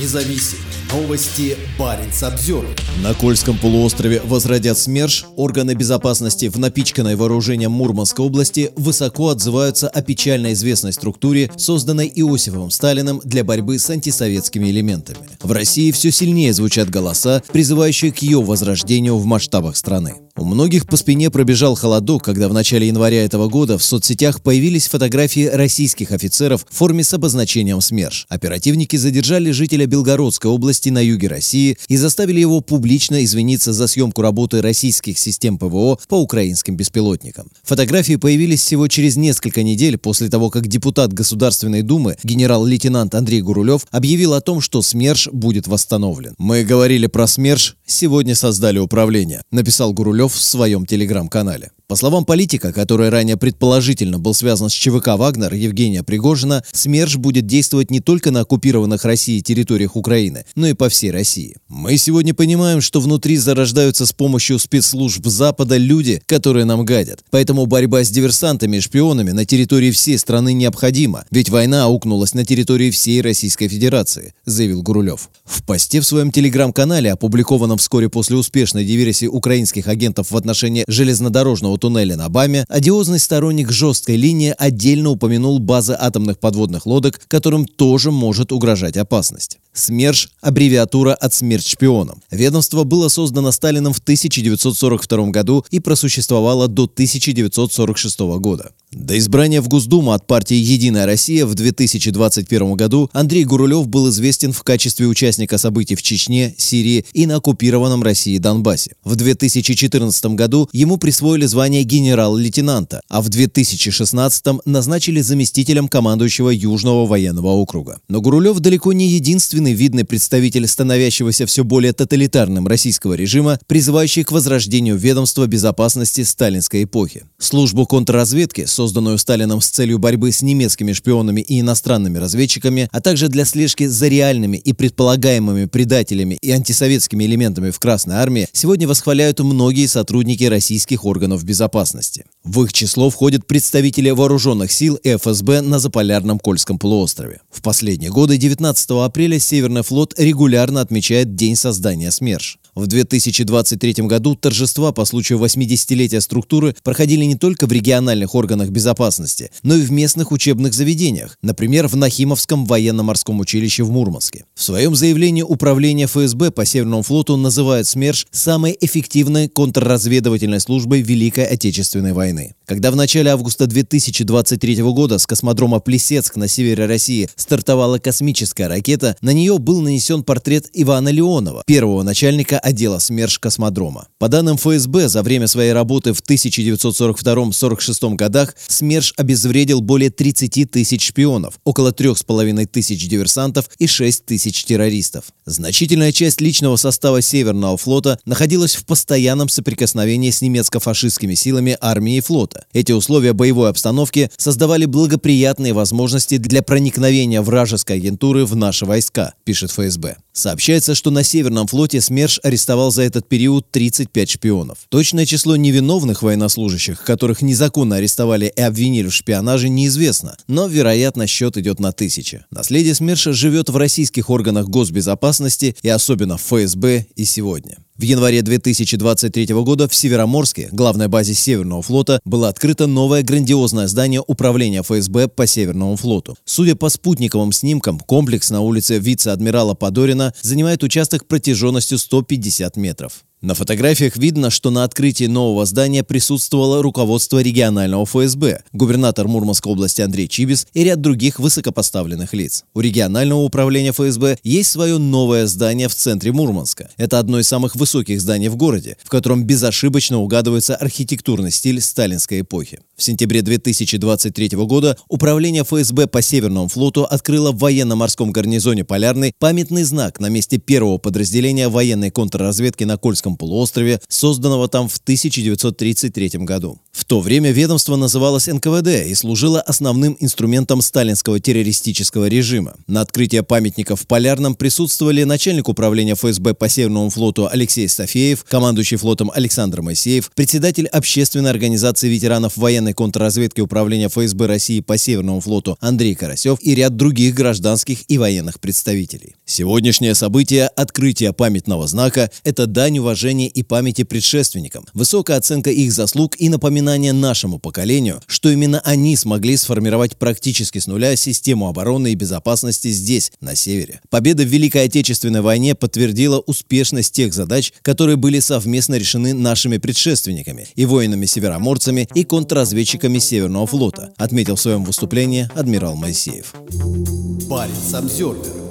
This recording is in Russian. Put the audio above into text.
независим. Новости Баренц обзор. На Кольском полуострове возродят СМЕРШ. Органы безопасности в напичканной вооружением Мурманской области высоко отзываются о печально известной структуре, созданной Иосифом Сталиным для борьбы с антисоветскими элементами. В России все сильнее звучат голоса, призывающие к ее возрождению в масштабах страны. У многих по спине пробежал холодок, когда в начале января этого года в соцсетях появились фотографии российских офицеров в форме с обозначением СМЕРШ. Оперативники задержали жителя Белгородской области на юге России и заставили его публично извиниться за съемку работы российских систем ПВО по украинским беспилотникам. Фотографии появились всего через несколько недель после того, как депутат Государственной Думы генерал-лейтенант Андрей Гурулев объявил о том, что СМЕРШ будет восстановлен. «Мы говорили про СМЕРШ, сегодня создали управление», написал Гурулев Журавлев в своем телеграм-канале. По словам политика, который ранее предположительно был связан с ЧВК «Вагнер» Евгения Пригожина, СМЕРШ будет действовать не только на оккупированных Россией территориях Украины, но и по всей России. Мы сегодня понимаем, что внутри зарождаются с помощью спецслужб Запада люди, которые нам гадят. Поэтому борьба с диверсантами и шпионами на территории всей страны необходима, ведь война аукнулась на территории всей Российской Федерации, заявил Гурулев. В посте в своем телеграм-канале, опубликованном вскоре после успешной диверсии украинских агентов в отношении железнодорожного туннеля на Баме, одиозный сторонник жесткой линии отдельно упомянул базы атомных подводных лодок, которым тоже может угрожать опасность. СМЕРШ – аббревиатура от «Смерть шпионам». Ведомство было создано Сталином в 1942 году и просуществовало до 1946 года. До избрания в Госдуму от партии «Единая Россия» в 2021 году Андрей Гурулев был известен в качестве участника событий в Чечне, Сирии и на оккупированном России Донбассе. В 2014 году ему присвоили звание генерал-лейтенанта, а в 2016 назначили заместителем командующего Южного военного округа. Но Гурулев далеко не единственный видный представитель становящегося все более тоталитарным российского режима, призывающий к возрождению ведомства безопасности сталинской эпохи. Службу контрразведки – созданную Сталином с целью борьбы с немецкими шпионами и иностранными разведчиками, а также для слежки за реальными и предполагаемыми предателями и антисоветскими элементами в Красной Армии, сегодня восхваляют многие сотрудники российских органов безопасности. В их число входят представители вооруженных сил и ФСБ на Заполярном Кольском полуострове. В последние годы 19 апреля Северный флот регулярно отмечает День создания СМЕРШ. В 2023 году торжества по случаю 80-летия структуры проходили не только в региональных органах безопасности, но и в местных учебных заведениях, например, в Нахимовском военно-морском училище в Мурманске. В своем заявлении Управление ФСБ по Северному флоту называет СМЕРШ самой эффективной контрразведывательной службой Великой Отечественной войны. Когда в начале августа 2023 года с космодрома Плесецк на севере России стартовала космическая ракета, на нее был нанесен портрет Ивана Леонова, первого начальника отдела СМЕРШ космодрома. По данным ФСБ, за время своей работы в 1942-46 годах СМЕРШ обезвредил более 30 тысяч шпионов, около 3,5 тысяч диверсантов и 6 тысяч террористов. Значительная часть личного состава Северного флота находилась в постоянном соприкосновении с немецко-фашистскими силами армии и флота. Эти условия боевой обстановки создавали благоприятные возможности для проникновения вражеской агентуры в наши войска, пишет ФСБ. Сообщается, что на Северном флоте СМЕРШ арестовал за этот период 35 шпионов. Точное число невиновных военнослужащих, которых незаконно арестовали и обвинили в шпионаже, неизвестно, но, вероятно, счет идет на тысячи. Наследие СМЕРШа живет в российских органах госбезопасности и особенно в ФСБ и сегодня. В январе 2023 года в Североморске, главной базе Северного флота, было открыто новое грандиозное здание управления ФСБ по Северному флоту. Судя по спутниковым снимкам, комплекс на улице вице-адмирала Подорина занимает участок протяженностью 150 метров. На фотографиях видно, что на открытии нового здания присутствовало руководство регионального ФСБ, губернатор Мурманской области Андрей Чибис и ряд других высокопоставленных лиц. У регионального управления ФСБ есть свое новое здание в центре Мурманска. Это одно из самых высоких зданий в городе, в котором безошибочно угадывается архитектурный стиль сталинской эпохи. В сентябре 2023 года Управление ФСБ по Северному флоту открыло в военно-морском гарнизоне «Полярный» памятный знак на месте первого подразделения военной контрразведки на Кольском Курильском полуострове, созданного там в 1933 году. В то время ведомство называлось НКВД и служило основным инструментом сталинского террористического режима. На открытии памятника в Полярном присутствовали начальник управления ФСБ по Северному флоту Алексей Софеев, командующий флотом Александр Моисеев, председатель общественной организации ветеранов военной контрразведки управления ФСБ России по Северному флоту Андрей Карасев и ряд других гражданских и военных представителей. Сегодняшнее событие – открытие памятного знака – это дань уважения и памяти предшественникам, высокая оценка их заслуг и напоминание нашему поколению, что именно они смогли сформировать практически с нуля систему обороны и безопасности здесь, на севере. Победа в Великой Отечественной войне подтвердила успешность тех задач, которые были совместно решены нашими предшественниками и воинами-североморцами и контрразведчиками Северного флота, отметил в своем выступлении адмирал Моисеев. Парень Самсервер